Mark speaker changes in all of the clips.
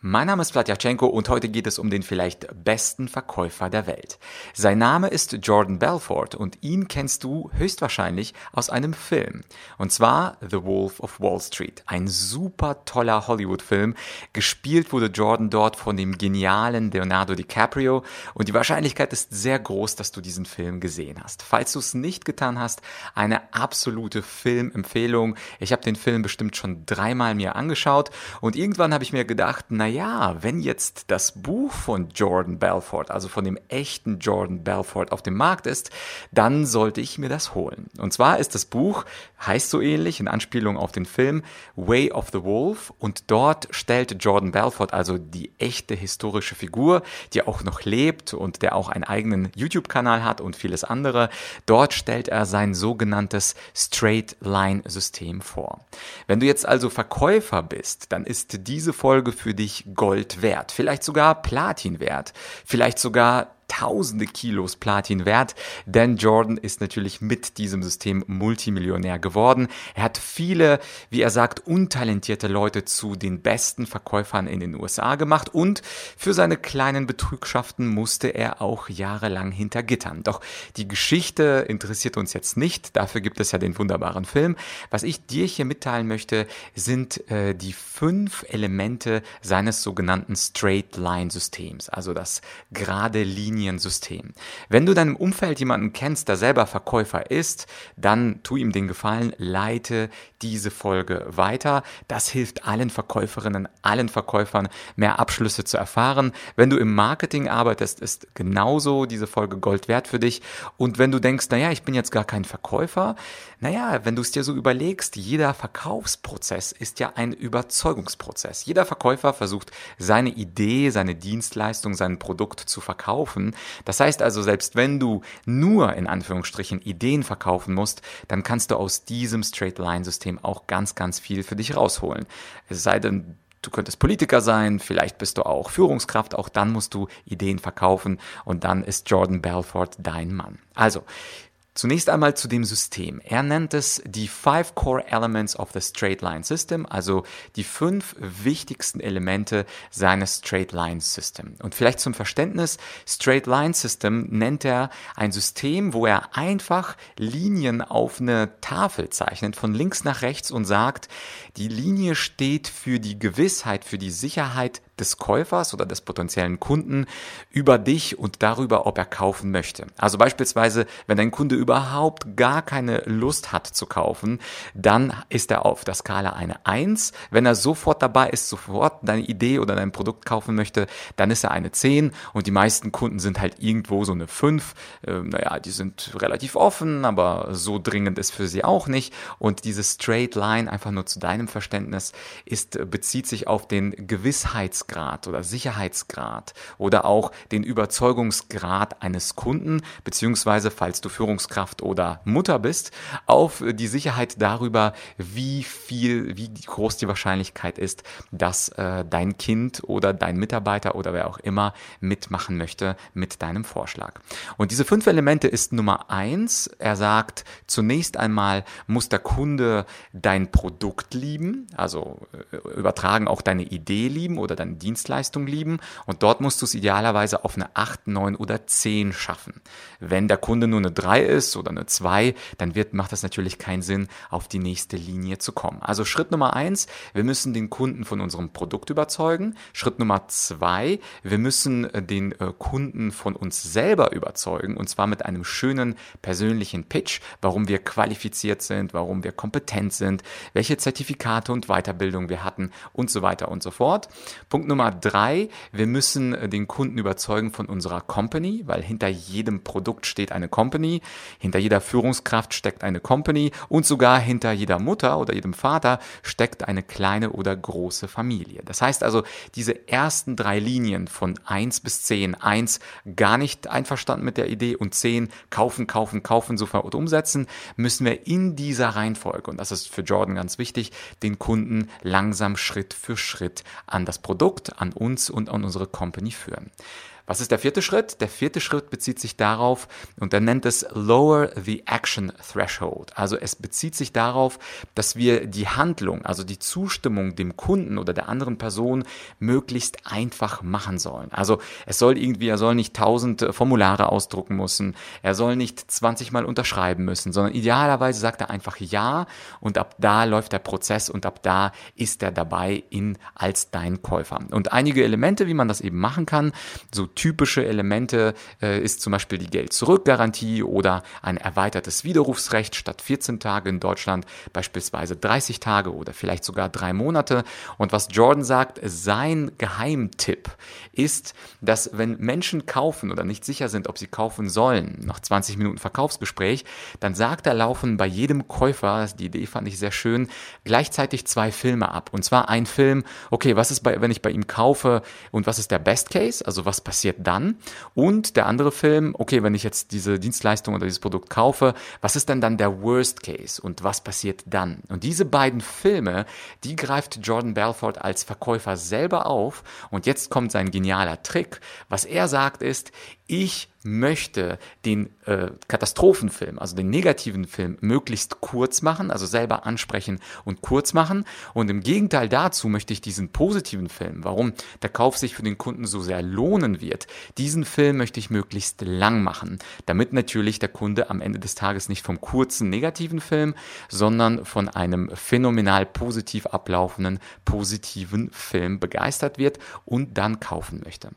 Speaker 1: Mein Name ist Vladyachenko und heute geht es um den vielleicht besten Verkäufer der Welt. Sein Name ist Jordan Belfort und ihn kennst du höchstwahrscheinlich aus einem Film. Und zwar The Wolf of Wall Street. Ein super toller Hollywood-Film. Gespielt wurde Jordan dort von dem genialen Leonardo DiCaprio und die Wahrscheinlichkeit ist sehr groß, dass du diesen Film gesehen hast. Falls du es nicht getan hast, eine absolute Filmempfehlung. Ich habe den Film bestimmt schon dreimal mir angeschaut und irgendwann habe ich mir gedacht, na naja, wenn jetzt das Buch von Jordan Belfort, also von dem echten Jordan Belfort auf dem Markt ist, dann sollte ich mir das holen. Und zwar ist das Buch, heißt so ähnlich, in Anspielung auf den Film Way of the Wolf und dort stellt Jordan Belfort, also die echte historische Figur, die auch noch lebt und der auch einen eigenen YouTube-Kanal hat und vieles andere, dort stellt er sein sogenanntes Straight Line System vor. Wenn du jetzt also Verkäufer bist, dann ist diese Folge für dich Gold wert, vielleicht sogar Platin wert, vielleicht sogar tausende Kilos Platin wert, denn Jordan ist natürlich mit diesem System Multimillionär geworden. Er hat viele, wie er sagt, untalentierte Leute zu den besten Verkäufern in den USA gemacht und für seine kleinen Betrügschaften musste er auch jahrelang hinter Gittern. Doch die Geschichte interessiert uns jetzt nicht, dafür gibt es ja den wunderbaren Film. Was ich dir hier mitteilen möchte, sind äh, die fünf Elemente seines sogenannten Straight Line Systems, also das gerade Linie Liniensystem. Wenn du deinem Umfeld jemanden kennst, der selber Verkäufer ist, dann tu ihm den Gefallen, leite diese Folge weiter. Das hilft allen Verkäuferinnen, allen Verkäufern, mehr Abschlüsse zu erfahren. Wenn du im Marketing arbeitest, ist genauso diese Folge Gold wert für dich. Und wenn du denkst, naja, ich bin jetzt gar kein Verkäufer, naja, wenn du es dir so überlegst, jeder Verkaufsprozess ist ja ein Überzeugungsprozess. Jeder Verkäufer versucht, seine Idee, seine Dienstleistung, sein Produkt zu verkaufen. Das heißt also, selbst wenn du nur in Anführungsstrichen Ideen verkaufen musst, dann kannst du aus diesem Straight-Line-System auch ganz, ganz viel für dich rausholen. Es sei denn, Du könntest Politiker sein, vielleicht bist du auch Führungskraft, auch dann musst du Ideen verkaufen und dann ist Jordan Belfort dein Mann. Also, Zunächst einmal zu dem System. Er nennt es die Five Core Elements of the Straight Line System, also die fünf wichtigsten Elemente seines Straight Line System. Und vielleicht zum Verständnis, Straight Line System nennt er ein System, wo er einfach Linien auf eine Tafel zeichnet, von links nach rechts und sagt, die Linie steht für die Gewissheit, für die Sicherheit des Käufers oder des potenziellen Kunden über dich und darüber, ob er kaufen möchte. Also beispielsweise, wenn dein Kunde überhaupt gar keine Lust hat zu kaufen, dann ist er auf der Skala eine Eins. Wenn er sofort dabei ist, sofort deine Idee oder dein Produkt kaufen möchte, dann ist er eine Zehn und die meisten Kunden sind halt irgendwo so eine Fünf. Ähm, naja, die sind relativ offen, aber so dringend ist für sie auch nicht. Und diese Straight Line, einfach nur zu deinem Verständnis, ist, bezieht sich auf den Gewissheits Wirkungsgrad oder Sicherheitsgrad oder auch den Überzeugungsgrad eines Kunden, beziehungsweise falls du Führungskraft oder Mutter bist, auf die Sicherheit darüber, wie viel, wie groß die Wahrscheinlichkeit ist, dass äh, dein Kind oder dein Mitarbeiter oder wer auch immer mitmachen möchte mit deinem Vorschlag. Und diese fünf Elemente ist Nummer eins. Er sagt, zunächst einmal muss der Kunde dein Produkt lieben, also äh, übertragen auch deine Idee lieben oder dein Dienstleistung lieben und dort musst du es idealerweise auf eine 8, 9 oder 10 schaffen. Wenn der Kunde nur eine 3 ist oder eine 2, dann wird, macht das natürlich keinen Sinn, auf die nächste Linie zu kommen. Also Schritt Nummer 1, wir müssen den Kunden von unserem Produkt überzeugen. Schritt Nummer 2, wir müssen äh, den äh, Kunden von uns selber überzeugen und zwar mit einem schönen persönlichen Pitch, warum wir qualifiziert sind, warum wir kompetent sind, welche Zertifikate und Weiterbildung wir hatten und so weiter und so fort. Punkt Nummer drei, wir müssen äh, den Kunden überzeugen von unserer Company, weil hinter jedem Produkt steht eine Company, hinter jeder Führungskraft steckt eine Company und sogar hinter jeder Mutter oder jedem Vater steckt eine kleine oder große Familie. Das heißt also, diese ersten drei Linien von eins bis zehn, eins gar nicht einverstanden mit der Idee und zehn kaufen, kaufen, kaufen, sofort umsetzen, müssen wir in dieser Reihenfolge, und das ist für Jordan ganz wichtig, den Kunden langsam Schritt für Schritt an das Produkt Produkt an uns und an unsere Company führen. Was ist der vierte Schritt? Der vierte Schritt bezieht sich darauf, und er nennt es Lower the Action Threshold. Also es bezieht sich darauf, dass wir die Handlung, also die Zustimmung dem Kunden oder der anderen Person möglichst einfach machen sollen. Also es soll irgendwie, er soll nicht tausend Formulare ausdrucken müssen, er soll nicht 20 Mal unterschreiben müssen, sondern idealerweise sagt er einfach ja und ab da läuft der Prozess und ab da ist er dabei in als dein Käufer. Und einige Elemente, wie man das eben machen kann, so typische Elemente äh, ist zum Beispiel die Geld-Zurück-Garantie oder ein erweitertes Widerrufsrecht statt 14 Tage in Deutschland, beispielsweise 30 Tage oder vielleicht sogar drei Monate. Und was Jordan sagt, sein Geheimtipp ist, dass wenn Menschen kaufen oder nicht sicher sind, ob sie kaufen sollen, nach 20 Minuten Verkaufsgespräch, dann sagt er laufen bei jedem Käufer, die Idee fand ich sehr schön, gleichzeitig zwei Filme ab. Und zwar ein Film, okay, was ist bei, wenn ich bei ihm kaufe und was ist der Best Case, also was passiert dann? Und der andere Film, okay, wenn ich jetzt diese Dienstleistung oder dieses Produkt kaufe, was ist denn dann der Worst Case und was passiert dann? Und diese beiden Filme, die greift Jordan Belfort als Verkäufer selber auf und jetzt kommt sein genialer Trick. Was er sagt ist, ich möchte den äh, Katastrophenfilm, also den negativen Film, möglichst kurz machen, also selber ansprechen und kurz machen. Und im Gegenteil dazu möchte ich diesen positiven Film, warum der Kauf sich für den Kunden so sehr lohnen wird, diesen Film möchte ich möglichst lang machen, damit natürlich der Kunde am Ende des Tages nicht vom kurzen negativen Film, sondern von einem phänomenal positiv ablaufenden positiven Film begeistert wird und dann kaufen möchte.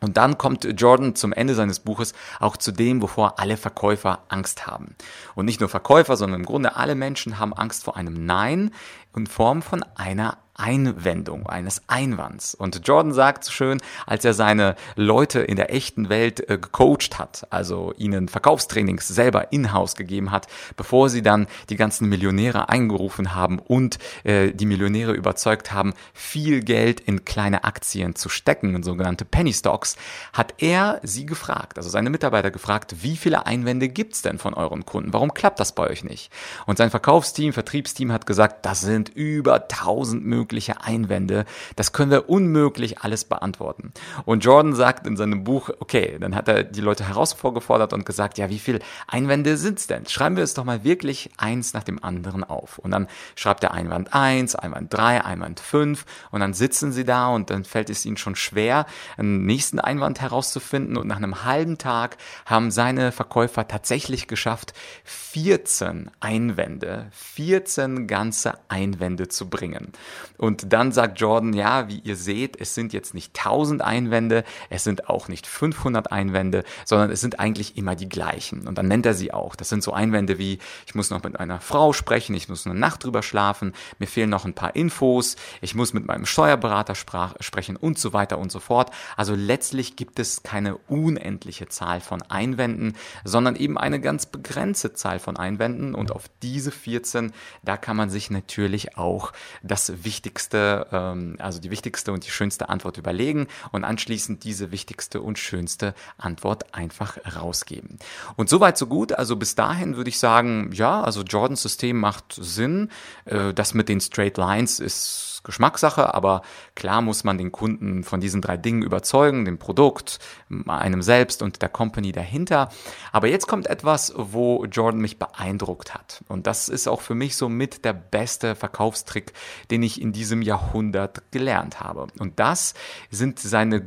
Speaker 1: Und dann kommt Jordan zum Ende seines Buches auch zu dem, wovor alle Verkäufer Angst haben. Und nicht nur Verkäufer, sondern im Grunde alle Menschen haben Angst vor einem Nein in Form von einer Einwendung, eines Einwands. Und Jordan sagt so schön, als er seine Leute in der echten Welt äh, gecoacht hat, also ihnen Verkaufstrainings selber in-house gegeben hat, bevor sie dann die ganzen Millionäre eingerufen haben und äh, die Millionäre überzeugt haben, viel Geld in kleine Aktien zu stecken, in sogenannte Penny Stocks, hat er sie gefragt, also seine Mitarbeiter gefragt, wie viele Einwände gibt's denn von euren Kunden? Warum klappt das bei euch nicht? Und sein Verkaufsteam, Vertriebsteam hat gesagt, das sind über 1000 Möglichkeiten mögliche Einwände. Das können wir unmöglich alles beantworten. Und Jordan sagt in seinem Buch, okay, dann hat er die Leute herausgefordert und gesagt, ja, wie viele Einwände sind's denn? Schreiben wir es doch mal wirklich eins nach dem anderen auf. Und dann schreibt er Einwand 1, Einwand 3, Einwand 5 und dann sitzen sie da und dann fällt es ihnen schon schwer, einen nächsten Einwand herauszufinden und nach einem halben Tag haben seine Verkäufer tatsächlich geschafft, 14 Einwände, 14 ganze Einwände zu bringen. Und dann sagt Jordan, ja, wie ihr seht, es sind jetzt nicht 1000 Einwände, es sind auch nicht 500 Einwände, sondern es sind eigentlich immer die gleichen. Und dann nennt er sie auch. Das sind so Einwände wie, ich muss noch mit einer Frau sprechen, ich muss eine Nacht drüber schlafen, mir fehlen noch ein paar Infos, ich muss mit meinem Steuerberater sprechen und so weiter und so fort. Also letztlich gibt es keine unendliche Zahl von Einwänden, sondern eben eine ganz begrenzte Zahl von Einwänden. Und auf diese 14, da kann man sich natürlich auch das Wichtigste wichtigste, ähm, also die wichtigste und die schönste Antwort überlegen und anschließend diese wichtigste und schönste Antwort einfach rausgeben. Und soweit so gut. Also bis dahin würde ich sagen, ja, also Jordans System macht Sinn. Äh, das mit den Straight Lines ist Geschmackssache, aber klar muss man den Kunden von diesen drei Dingen überzeugen, dem Produkt, einem selbst und der Company dahinter. Aber jetzt kommt etwas, wo Jordan mich beeindruckt hat. Und das ist auch für mich so mit der beste Verkaufstrick, den ich in diesem Jahrhundert gelernt habe. Und das sind seine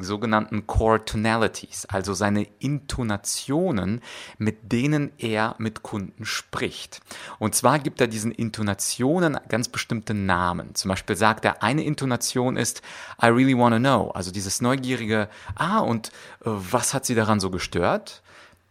Speaker 1: sogenannten Core Tonalities, also seine Intonationen, mit denen er mit Kunden spricht. Und zwar gibt er diesen Intonationen ganz bestimmte Namen. Zum Beispiel Beispiel sagt er, eine Intonation ist I really want to know, also dieses neugierige, ah, und äh, was hat sie daran so gestört?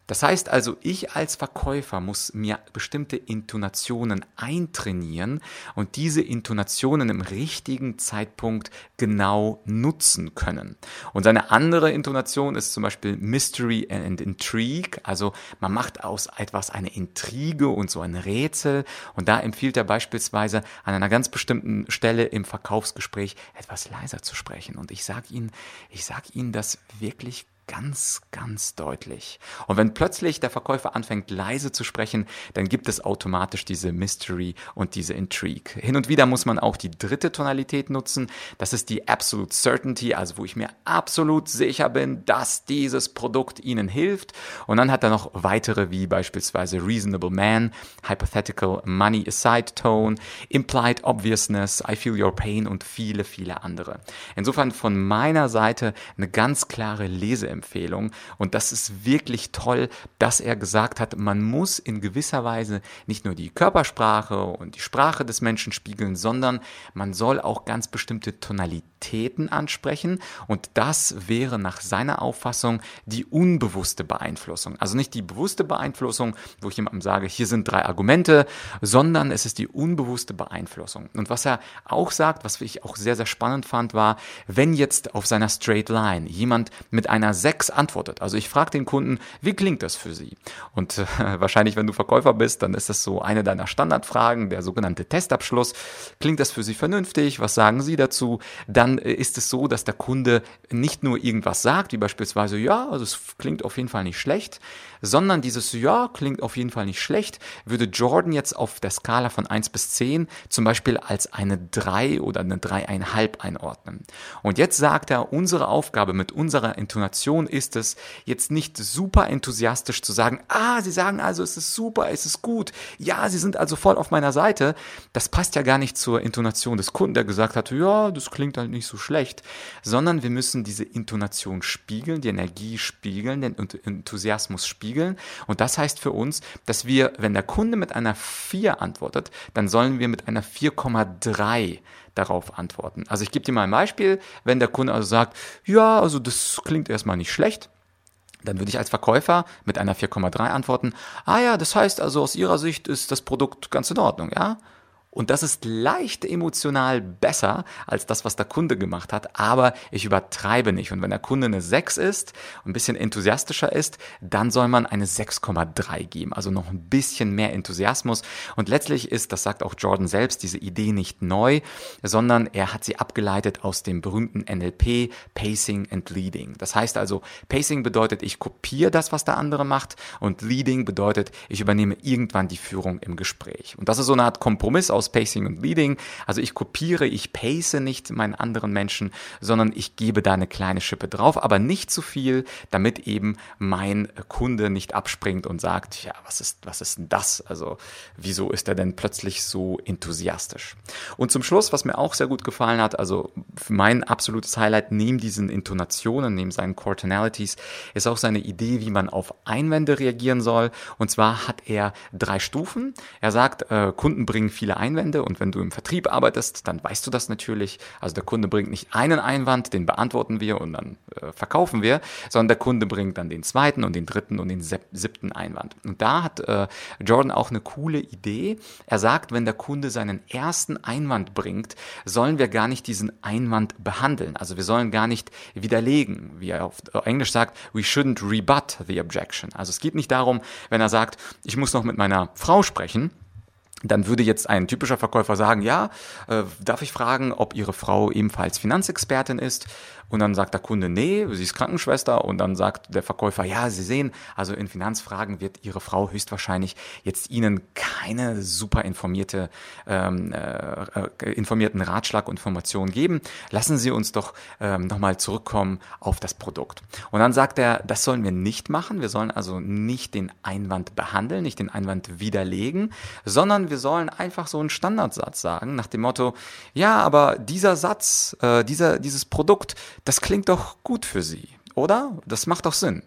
Speaker 1: Das heißt also, ich als Verkäufer muss mir bestimmte Intonationen eintrainieren und diese Intonationen im richtigen Zeitpunkt genau nutzen können. Und eine andere Intonation ist zum Beispiel Mystery and Intrigue, also man macht aus etwas eine Intrige und so ein Rätsel. Und da empfiehlt er beispielsweise an einer ganz bestimmten Stelle im Verkaufsgespräch etwas leiser zu sprechen. Und ich sage Ihnen, ich sage Ihnen das wirklich ganz, ganz deutlich. Und wenn plötzlich der Verkäufer anfängt leise zu sprechen, dann gibt es automatisch diese Mystery und diese Intrigue. Hin und wieder muss man auch die dritte Tonalität nutzen. Das ist die Absolute Certainty, also wo ich mir absolut sicher bin, dass dieses Produkt Ihnen hilft. Und dann hat er noch weitere wie beispielsweise Reasonable Man, Hypothetical Money Aside Tone, Implied Obviousness, I Feel Your Pain und viele, viele andere. Insofern von meiner Seite eine ganz klare Lese Empfehlung. Und das ist wirklich toll, dass er gesagt hat, man muss in gewisser Weise nicht nur die Körpersprache und die Sprache des Menschen spiegeln, sondern man soll auch ganz bestimmte Tonalitäten ansprechen. Und das wäre nach seiner Auffassung die unbewusste Beeinflussung. Also nicht die bewusste Beeinflussung, wo ich jemandem sage, hier sind drei Argumente, sondern es ist die unbewusste Beeinflussung. Und was er auch sagt, was ich auch sehr, sehr spannend fand, war, wenn jetzt auf seiner Straight Line jemand mit einer 6 antwortet. Also ich frage den Kunden, wie klingt das für Sie? Und äh, wahrscheinlich, wenn du Verkäufer bist, dann ist das so eine deiner Standardfragen, der sogenannte Testabschluss. Klingt das für Sie vernünftig? Was sagen Sie dazu? Dann äh, ist es so, dass der Kunde nicht nur irgendwas sagt, wie beispielsweise, ja, also es klingt auf jeden Fall nicht schlecht, sondern dieses Ja klingt auf jeden Fall nicht schlecht, würde Jordan jetzt auf der Skala von 1 bis 10 zum Beispiel als eine 3 oder eine 3,5 einordnen. Und jetzt sagt er, unsere Aufgabe mit unserer Intonation ist es, jetzt nicht super enthusiastisch zu sagen, ah, Sie sagen also, es ist super, es ist gut, ja, Sie sind also voll auf meiner Seite. Das passt ja gar nicht zur Intonation des Kunden, der gesagt hat, ja, das klingt halt nicht so schlecht, sondern wir müssen diese Intonation spiegeln, die Energie spiegeln, den Enthusiasmus spiegeln spiegeln. Und das heißt für uns, dass wir, wenn der Kunde mit einer 4 antwortet, dann sollen wir mit einer 4,3 darauf antworten. Also ich gebe dir mal ein Beispiel, wenn der Kunde also sagt, ja, also das klingt erstmal nicht schlecht, dann würde ich als Verkäufer mit einer 4,3 antworten, ah ja, das heißt also aus Ihrer Sicht ist das Produkt ganz in Ordnung, ja? Und das ist leicht emotional besser als das, was der Kunde gemacht hat, aber ich übertreibe nicht. Und wenn der Kunde eine 6 ist, ein bisschen enthusiastischer ist, dann soll man eine 6,3 geben, also noch ein bisschen mehr Enthusiasmus. Und letztlich ist, das sagt auch Jordan selbst, diese Idee nicht neu, sondern er hat sie abgeleitet aus dem berühmten NLP, Pacing and Leading. Das heißt also, Pacing bedeutet, ich kopiere das, was der andere macht und Leading bedeutet, ich übernehme irgendwann die Führung im Gespräch. Und das ist so eine Art Kompromiss aus Pacing und Leading. Also ich kopiere, ich pace nicht meinen anderen Menschen, sondern ich gebe da eine kleine Schippe drauf, aber nicht zu viel, damit eben mein Kunde nicht abspringt und sagt, ja, was ist, was ist denn das? Also wieso ist er denn plötzlich so enthusiastisch? Und zum Schluss, was mir auch sehr gut gefallen hat, also mein absolutes Highlight neben diesen Intonationen, neben seinen Core Tonalities, ist auch seine Idee, wie man auf Einwände reagieren soll. Und zwar hat er drei Stufen. Er sagt, äh, Kunden bringen viele Einwände Einwände und wenn du im Vertrieb arbeitest, dann weißt du das natürlich. Also der Kunde bringt nicht einen Einwand, den beantworten wir und dann äh, verkaufen wir, sondern der Kunde bringt dann den zweiten und den dritten und den siebten Einwand. Und da hat äh, Jordan auch eine coole Idee. Er sagt, wenn der Kunde seinen ersten Einwand bringt, sollen wir gar nicht diesen Einwand behandeln. Also wir sollen gar nicht widerlegen, wie er auf Englisch sagt, we shouldn't rebut the objection. Also es geht nicht darum, wenn er sagt, ich muss noch mit meiner Frau sprechen, dann würde jetzt ein typischer Verkäufer sagen, ja, äh, darf ich fragen, ob Ihre Frau ebenfalls Finanzexpertin ist? Und dann sagt der Kunde, nee, sie ist Krankenschwester. Und dann sagt der Verkäufer, ja, Sie sehen, also in Finanzfragen wird Ihre Frau höchstwahrscheinlich jetzt Ihnen keine super informierte, ähm, äh, äh informierten Ratschlag und Informationen geben. Lassen Sie uns doch ähm, nochmal zurückkommen auf das Produkt. Und dann sagt er, das sollen wir nicht machen. Wir sollen also nicht den Einwand behandeln, nicht den Einwand widerlegen, sondern wir sollen einfach so einen Standardsatz sagen, nach dem Motto, ja, aber dieser Satz, äh, dieser, dieses Produkt, das klingt doch gut für Sie, oder? Das macht doch Sinn.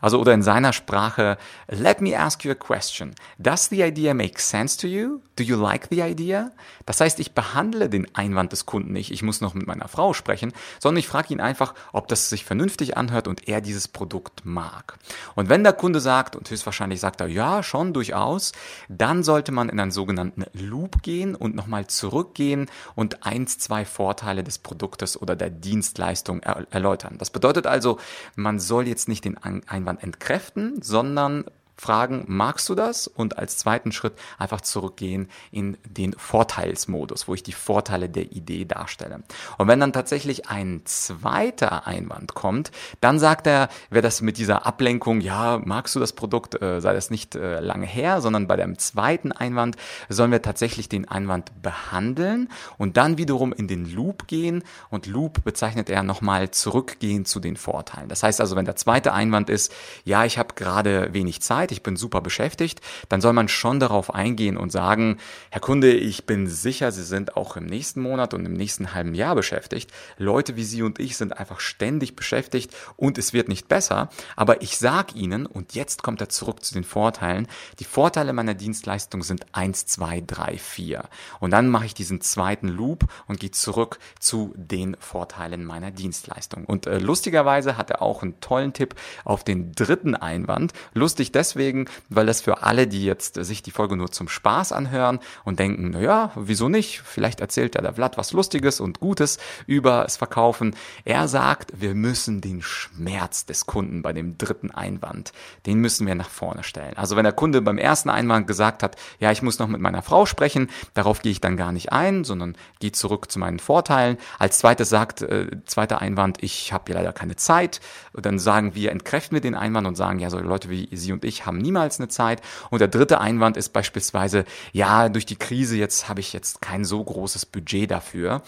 Speaker 1: Also oder in seiner Sprache, let me ask you a question. Does the idea make sense to you? Do you like the idea? Das heißt, ich behandle den Einwand des Kunden nicht, ich muss noch mit meiner Frau sprechen, sondern ich frage ihn einfach, ob das sich vernünftig anhört und er dieses Produkt mag. Und wenn der Kunde sagt, und höchstwahrscheinlich sagt er, ja, schon durchaus, dann sollte man in einen sogenannten Loop gehen und nochmal zurückgehen und eins, zwei Vorteile des Produktes oder der Dienstleistung erläutern. Das bedeutet also, man soll jetzt nicht den Einwand entkräften, sondern fragen, magst du das? Und als zweiten Schritt einfach zurückgehen in den Vorteilsmodus, wo ich die Vorteile der Idee darstelle. Und wenn dann tatsächlich ein zweiter Einwand kommt, dann sagt er, wer das mit dieser Ablenkung, ja, magst du das Produkt, äh, sei das nicht äh, lange her, sondern bei dem zweiten Einwand sollen wir tatsächlich den Einwand behandeln und dann wiederum in den Loop gehen und Loop bezeichnet er nochmal zurückgehen zu den Vorteilen. Das heißt also, wenn der zweite Einwand ist, ja, ich habe gerade wenig Zeit, ich bin super beschäftigt, dann soll man schon darauf eingehen und sagen, Herr Kunde, ich bin sicher, Sie sind auch im nächsten Monat und im nächsten halben Jahr beschäftigt. Leute wie Sie und ich sind einfach ständig beschäftigt und es wird nicht besser. Aber ich sage Ihnen, und jetzt kommt er zurück zu den Vorteilen, die Vorteile meiner Dienstleistung sind eins, zwei, drei, vier. Und dann mache ich diesen zweiten Loop und gehe zurück zu den Vorteilen meiner Dienstleistung. Und äh, lustigerweise hat er auch einen tollen Tipp auf den dritten Einwand. Lustig deswegen, weil das für alle, die jetzt sich die Folge nur zum Spaß anhören und denken, na ja, wieso nicht? Vielleicht erzählt ja der Vlad was Lustiges und Gutes über das Verkaufen. Er sagt, wir müssen den Schmerz des Kunden bei dem dritten Einwand, den müssen wir nach vorne stellen. Also wenn der Kunde beim ersten Einwand gesagt hat, ja, ich muss noch mit meiner Frau sprechen, darauf gehe ich dann gar nicht ein, sondern gehe zurück zu meinen Vorteilen. Als zweites sagt, äh, zweiter Einwand, ich habe hier leider keine Zeit. Und dann sagen wir, entkräften wir den Einwand und sagen, ja, so Leute wie Sie und ich haben niemals eine Zeit. Und der dritte Einwand ist beispielsweise, ja, durch die Krise jetzt habe ich jetzt kein so großes Budget dafür.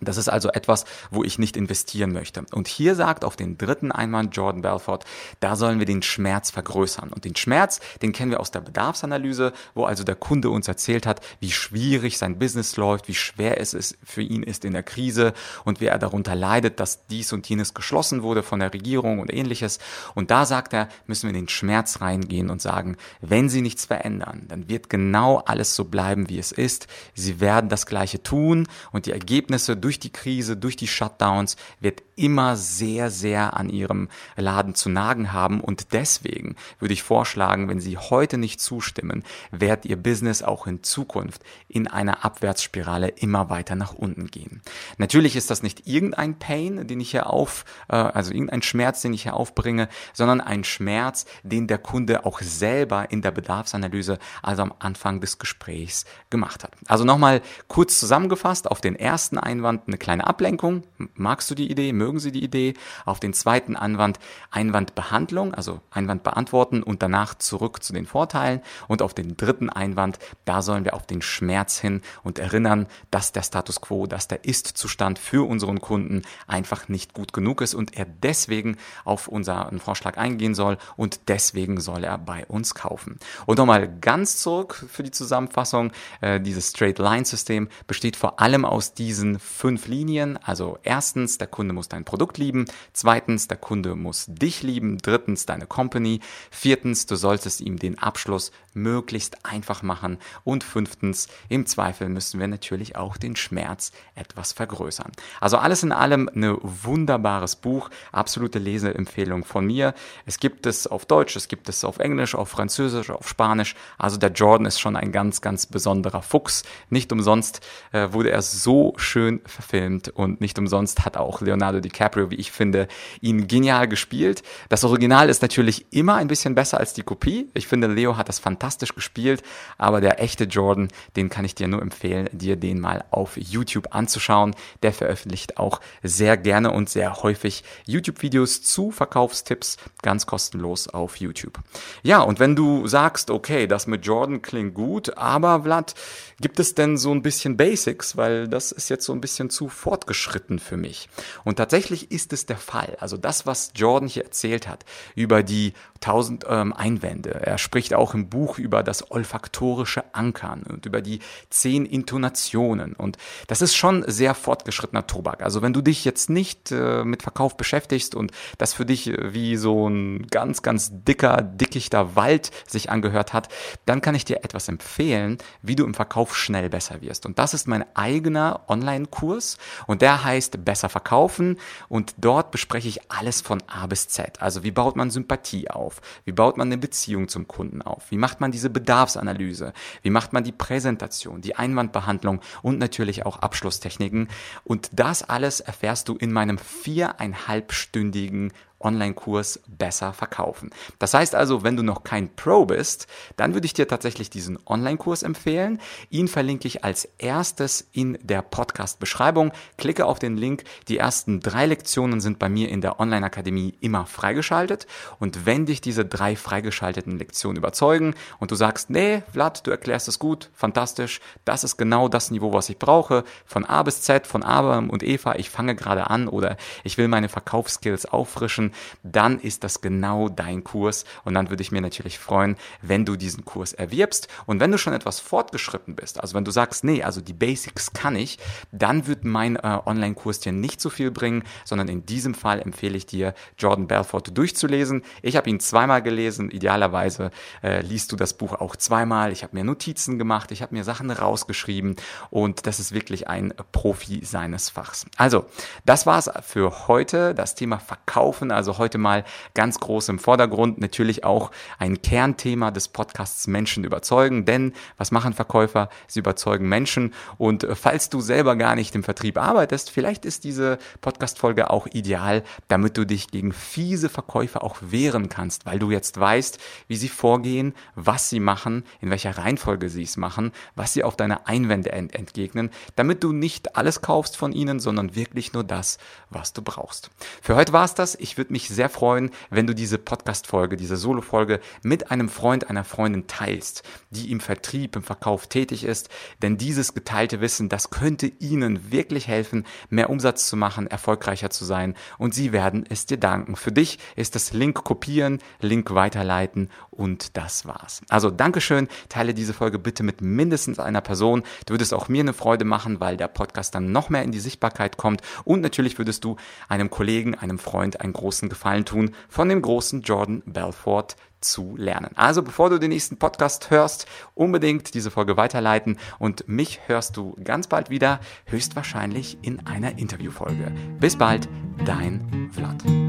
Speaker 1: Das ist also etwas, wo ich nicht investieren möchte. Und hier sagt auf den dritten Einwand Jordan Belfort, da sollen wir den Schmerz vergrößern. Und den Schmerz, den kennen wir aus der Bedarfsanalyse, wo also der Kunde uns erzählt hat, wie schwierig sein Business läuft, wie schwer es ist, für ihn ist in der Krise und wie er darunter leidet, dass dies und jenes geschlossen wurde von der Regierung und ähnliches. Und da sagt er, müssen wir in den Schmerz reingehen und sagen, wenn Sie nichts verändern, dann wird genau alles so bleiben, wie es ist. Sie werden das Gleiche tun und die Ergebnisse durch die Krise, durch die Shutdowns wird immer sehr, sehr an ihrem Laden zu nagen haben. Und deswegen würde ich vorschlagen, wenn Sie heute nicht zustimmen, wird Ihr Business auch in Zukunft in einer Abwärtsspirale immer weiter nach unten gehen. Natürlich ist das nicht irgendein Pain, den ich hier auf, äh, also irgendein Schmerz, den ich hier aufbringe, sondern ein Schmerz, den der Kunde auch selber in der Bedarfsanalyse, also am Anfang des Gesprächs gemacht hat. Also nochmal kurz zusammengefasst auf den ersten Einwand, Einwand eine kleine Ablenkung. Magst du die Idee? Mögen sie die Idee? Auf den zweiten Einwand Einwandbehandlung, also Einwand beantworten und danach zurück zu den Vorteilen. Und auf den dritten Einwand, da sollen wir auf den Schmerz hin und erinnern, dass der Status quo, dass der Ist-Zustand für unseren Kunden einfach nicht gut genug ist und er deswegen auf unseren Vorschlag eingehen soll und deswegen soll er bei uns kaufen. Und nochmal ganz zurück für die Zusammenfassung. Äh, dieses Straight Line System besteht vor allem aus diesen fünf Linien. Also erstens, der Kunde muss dein Produkt lieben. Zweitens, der Kunde muss dich lieben. Drittens, deine Company. Viertens, du solltest ihm den Abschluss möglichst einfach machen. Und fünftens, im Zweifel müssen wir natürlich auch den Schmerz etwas vergrößern. Also alles in allem ein wunderbares Buch. Absolute Leseempfehlung von mir. Es gibt es auf Deutsch, es gibt es auf Englisch, auf Französisch, auf Spanisch. Also der Jordan ist schon ein ganz, ganz besonderer Fuchs. Nicht umsonst äh, wurde er so schön verfilmt und nicht umsonst hat auch Leonardo DiCaprio, wie ich finde, ihn genial gespielt. Das Original ist natürlich immer ein bisschen besser als die Kopie. Ich finde, Leo hat das fantastisch gespielt, aber der echte Jordan, den kann ich dir nur empfehlen, dir den mal auf YouTube anzuschauen. Der veröffentlicht auch sehr gerne und sehr häufig YouTube-Videos zu Verkaufstipps ganz kostenlos auf YouTube. Ja, und wenn du sagst, okay, das mit Jordan klingt gut, aber Vlad, gibt es denn so ein bisschen Basics, weil das ist jetzt so ein bisschen zu fortgeschritten für mich. Und tatsächlich ist es der Fall. Also das, was Jordan hier erzählt hat über die 1000 ähm, Einwände. Er spricht auch im Buch über das olfaktorische Ankern und über die zehn Intonationen. Und das ist schon sehr fortgeschrittener Tobak. Also wenn du dich jetzt nicht äh, mit Verkauf beschäftigst und das für dich äh, wie so ein ganz, ganz dicker, dickichter Wald sich angehört hat, dann kann ich dir etwas empfehlen, wie du im Verkauf schnell besser wirst. Und das ist mein eigener Online-Kurs und der heißt Besser verkaufen und dort bespreche ich alles von A bis Z. Also wie baut man Sympathie auf? Auf? Wie baut man eine Beziehung zum Kunden auf? Wie macht man diese Bedarfsanalyse? Wie macht man die Präsentation, die Einwandbehandlung und natürlich auch Abschlusstechniken? Und das alles erfährst du in meinem viereinhalbstündigen Online-Kurs besser verkaufen. Das heißt also, wenn du noch kein Pro bist, dann würde ich dir tatsächlich diesen Online-Kurs empfehlen. Ihn verlinke ich als erstes in der Podcast-Beschreibung. Klicke auf den Link. Die ersten drei Lektionen sind bei mir in der Online-Akademie immer freigeschaltet. Und wenn dich diese drei freigeschalteten Lektionen überzeugen und du sagst, nee, Vlad, du erklärst es gut, fantastisch, das ist genau das Niveau, was ich brauche, von A bis Z, von Adam und Eva, ich fange gerade an oder ich will meine Verkaufsskills auffrischen, dann ist das genau dein Kurs und dann würde ich mir natürlich freuen, wenn du diesen Kurs erwirbst und wenn du schon etwas fortgeschritten bist, also wenn du sagst, nee, also die Basics kann ich, dann wird mein äh, Online-Kurs dir nicht so viel bringen, sondern in diesem Fall empfehle ich dir, Jordan Belfort durchzulesen. Ich habe ihn zweimal gelesen, idealerweise äh, liest du das Buch auch zweimal. Ich habe mir Notizen gemacht, ich habe mir Sachen rausgeschrieben und das ist wirklich ein Profi seines Fachs. Also, das war's für heute. Das Thema Verkaufen, also heute mal ganz groß im Vordergrund. Natürlich auch ein Kernthema des Podcasts Menschen überzeugen, denn was machen Verkäufer? Sie überzeugen Menschen und äh, falls du selber gar nicht im Vertrieb arbeitest, vielleicht ist diese Podcast-Folge auch ideal, damit du dich gegen fiese Verkäufer auch wehren kannst, weil du jetzt weißt, wie sie vorgehen, was sie machen, in welcher Reihenfolge sie es machen, was sie auf deine Einwände ent entgegnen, damit du nicht alles kaufst von ihnen, sondern wirklich nur das, was du brauchst. Für heute war's das. Ich würde mich sehr freuen, wenn du diese Podcast-Folge, diese Solo-Folge mit einem Freund, einer Freundin teilst, die im Vertrieb, im Verkauf tätig ist, denn dieses geteilte Wissen, das könnte ihnen wirklich helfen, mehr Umsatz zu machen, erfolgreicher zu sein und sie werden es dir danken. Für dich ist das Link kopieren, Link weiterleiten und das war's. Also Dankeschön, teile diese Folge bitte mit mindestens einer Person. Du würdest auch mir eine Freude machen, weil der Podcast dann noch mehr in die Sichtbarkeit kommt und natürlich würdest du einem Kollegen, einem Freund einen großen Gefallen tun, von dem großen Jordan Belfort zu lernen. Also bevor du den nächsten Podcast hörst, unbedingt diese Folge weiterleiten und mich hörst du ganz bald wieder, höchstwahrscheinlich in einer Interviewfolge. Bis bald, dein Vlad.